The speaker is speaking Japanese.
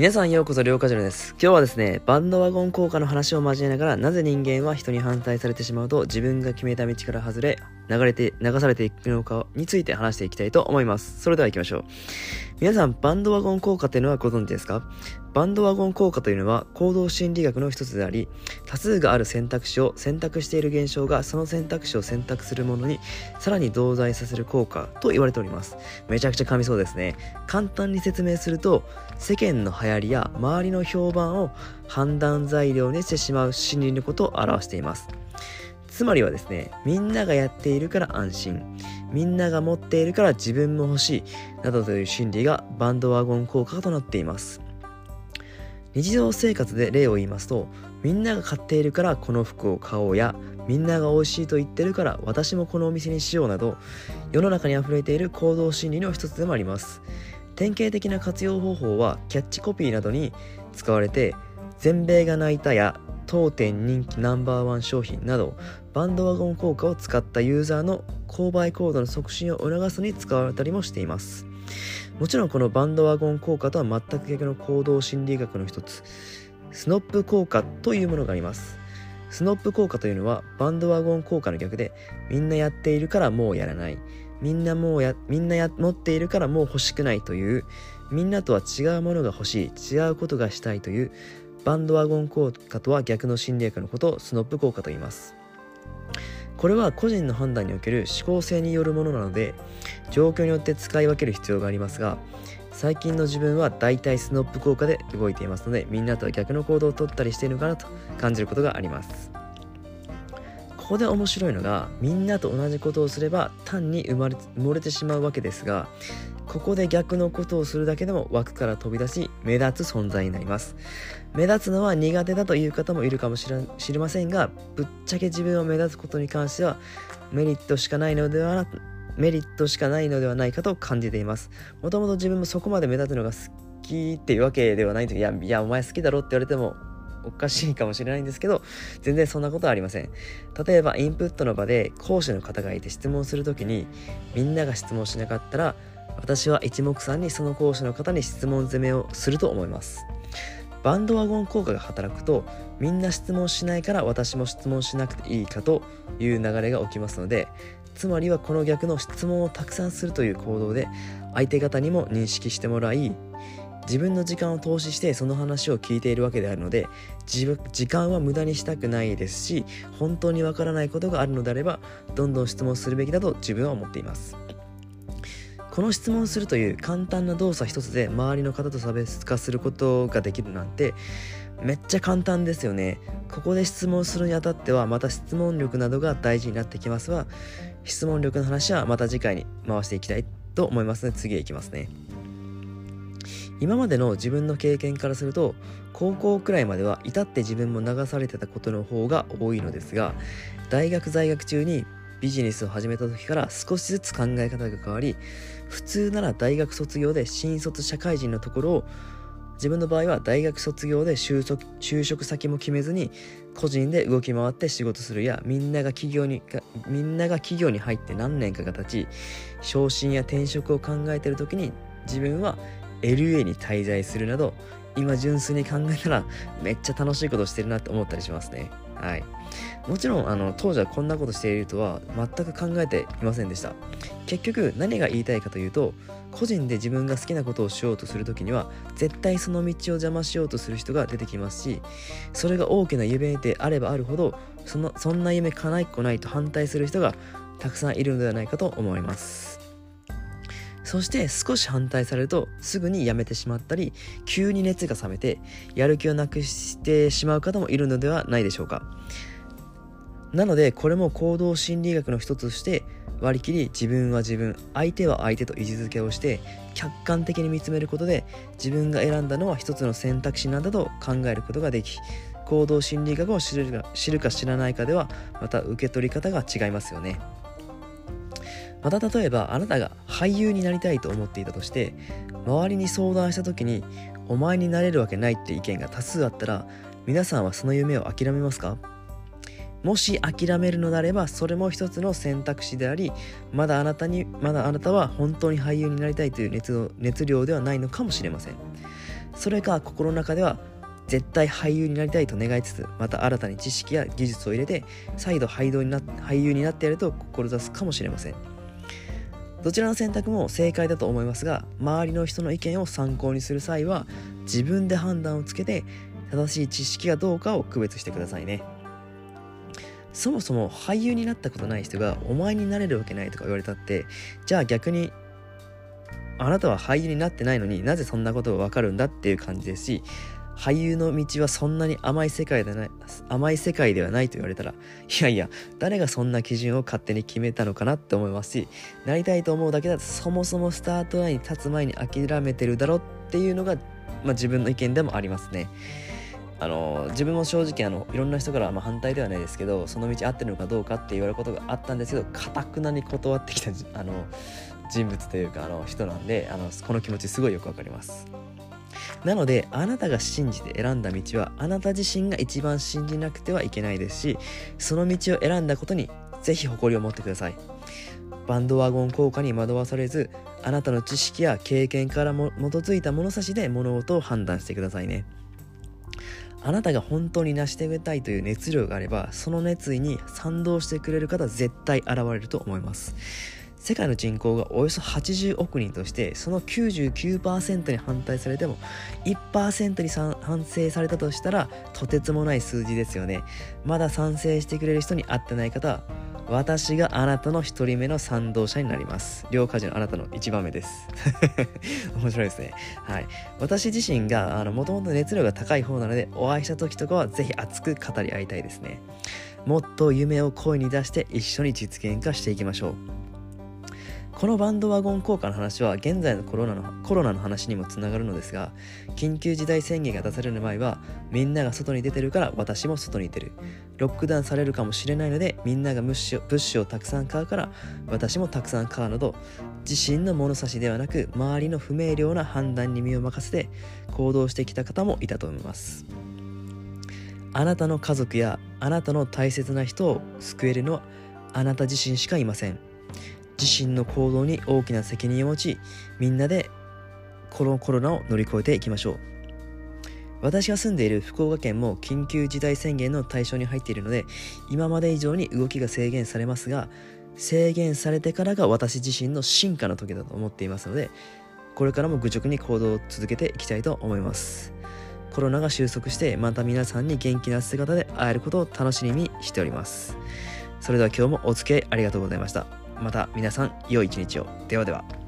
皆さんようこそ、りょうかじろです。今日はですね、バンドワゴン効果の話を交えながら、なぜ人間は人に反対されてしまうと、自分が決めた道から外れ、流れて、流されていくのかについて話していきたいと思います。それでは行きましょう。皆さん、バンドワゴン効果っていうのはご存知ですか？バンドワゴン効果というのは行動心理学の一つであり、多数がある選択肢を選択している現象がその選択肢を選択するものにさらに同在させる効果と言われております。めちゃくちゃ噛みそうですね。簡単に説明すると、世間の流行りや周りの評判を判断材料にしてしまう心理のことを表しています。つまりはですね、みんながやっているから安心、みんなが持っているから自分も欲しい、などという心理がバンドワゴン効果となっています。日常生活で例を言いますと、みんなが買っているからこの服を買おうや、みんなが美味しいと言ってるから私もこのお店にしようなど、世の中に溢れている行動心理の一つでもあります。典型的な活用方法はキャッチコピーなどに使われて、全米が泣いたや当店人気ナンバーワン商品などバンドワゴン効果を使ったユーザーの購買行動の促進を促すに使われたりもしています。もちろんこのバンドワゴン効果とは全く逆の行動心理学の一つ。スノップ効果というものがあります。スノップ効果というのはバンドワゴン効果の逆でみんなやっているからもうやらない。みんなもうやみんなや持っているからもう欲しくないというみんなとは違うものが欲しい違うことがしたいというバンドワゴン効果とは逆の心理学のことをスノップ効果と言います。これは個人の判断における思考性によるものなので状況によって使い分ける必要がありますが最近の自分は大体スノップ効果で動いていますのでみんなとは逆の行動をとったりしているのかなと感じることがあります。ここで面白いのがみんなと同じことをすれば単に生まれ埋もれてしまうわけですがここで逆のことをするだけでも枠から飛び出し目立つ存在になります。目立つのは苦手だという方もいるかもしれませんがぶっちゃけ自分を目立つことに関してはメリットしかないのではなメリットしかないのではないかと感じています。もともと自分もそこまで目立つのが好きっていうわけではないといやいやお前好きだろって言われてもおかしいかもしれないんですけど全然そんなことはありません。例えばインプットの場で講師の方がいて質問するときにみんなが質問しなかったら私は一目散にその講師の方に質問攻めをすると思います。バンドワゴン効果が働くとみんな質問しないから私も質問しなくていいかという流れが起きますのでつまりはこの逆の質問をたくさんするという行動で相手方にも認識してもらい自分の時間を投資してその話を聞いているわけであるので時間は無駄にしたくないですし本当にわからないことがあるのであればどんどん質問するべきだと自分は思っています。この質問するという簡単な動作一つで周りの方と差別化することができるなんてめっちゃ簡単ですよね。ここで質問するにあたってはまた質問力などが大事になってきますが質問力の話はまた次回に回していきたいと思いますので次へ行きますね。今までの自分の経験からすると高校くらいまでは至って自分も流されてたことの方が多いのですが大学在学中にビジネスを始めた時から少しずつ考え方が変わり普通なら大学卒業で新卒社会人のところを自分の場合は大学卒業で就職就職先も決めずに個人で動き回って仕事する。やみんなが企業にみんなが企業に入って何年かが経ち昇進や転職を考えてる時に自分は LA に滞在するなど今純粋に考えたらめっちゃ楽しいことしてるなって思ったりしますね。はい。もちろんあの当時はこんなことしているとは全く考えていませんでした。結局何が言いたいかというと個人で自分が好きなことをしようとする時には絶対その道を邪魔しようとする人が出てきますしそれが大きな夢であればあるほどそのそんな夢叶いっこないと反対する人がたくさんいるのではないかと思います。そして少し反対されるとすぐにやめてしまったり急に熱が冷めてやる気をなくしてしまう方もいるのではないでしょうか。なのでこれも行動心理学の一つとして割り切り自分は自分相手は相手と位置づけをして客観的に見つめることで自分が選んだのは一つの選択肢なんだと考えることができ行動心理学を知るか知るか知らないかではまた受け取り方が違いますよね。また例えばあなたが俳優になりたいと思っていたとして周りに相談した時にお前になれるわけないって意見が多数あったら皆さんはその夢を諦めますか？もし諦めるのであればそれも一つの選択肢でありまだあなたにまだあなたは本当に俳優になりたいという熱熱量ではないのかもしれません。それか心の中では絶対俳優になりたいと願いつつまた新たに知識や技術を入れて再度俳優にな俳優になってやると志すかもしれません。どちらの選択も正解だと思いますが周りの人の意見を参考にする際は自分で判断をつけて正しい知識がどうかを区別してくださいね。そもそも俳優になったことない人がお前になれるわけないとか言われたってじゃあ逆にあなたは俳優になってないのになぜそんなことがわかるんだっていう感じですし俳優の道はそんなに甘い世界でない甘い世界ではないと言われたらいやいや誰がそんな基準を勝手に決めたのかなって思いますしなりたいと思うだけだとそもそもスタートラインに立つ前に諦めてるだろっていうのが、まあ、自分の意見でもありますね。あの自分も正直あのいろんな人からま反対ではないですけどその道合ってるのかどうかって言われることがあったんですけどかたくなに断ってきたあの人物というかあの人なんであのこの気持ちすごいよくわかりますなのであなたが信じて選んだ道はあなた自身が一番信じなくてはいけないですしその道を選んだことにぜひ誇りを持ってください。バンドワゴン効果に惑わされずあなたの知識や経験からも基づいた物差しで物事を判断してくださいね。あなたが本当に成し遂げたいという熱量があればその熱意に賛同してくれる方絶対現れると思います。世界の人口がおよそ80億人としてその99%に反対されても1%に反省されたとしたらとてつもない数字ですよねまだ賛成してくれる人に会ってない方は私があなたの一人目の賛同者になります。両家事のあなたの一番目です。面白いですね。はい。私自身が、もともと熱量が高い方なので、お会いした時とかはぜひ熱く語り合いたいですね。もっと夢を声に出して一緒に実現化していきましょう。このバンドワゴン効果の話は現在のコロナのコロナの話にもつながるのですが緊急事態宣言が出される前はみんなが外に出てるから私も外に出る。ロックダウンされるかもしれないのでみんなが物資を物資をたくさん買うから私もたくさん買うなど自身の物差しではなく周りの不明瞭な判断に身を任せて行動してきた方もいたと思います。あなたの家族やあなたの大切な人を救えるのはあなた自身しかいません。自身の行動に大きな責任を持ちみんなでこのコロナを乗り越えていきましょう。私が住んでいる福岡県も緊急事態宣言の対象に入っているので今まで以上に動きが制限されますが制限されてからが私自身の進化の時だと思っていますのでこれからも愚直に行動を続けていきたいと思います。コロナが収束してまた皆さんに元気な姿で会えることを楽しみにしております。それでは今日もお付き合いありがとうございました。また皆さん良い一日を。ではでは。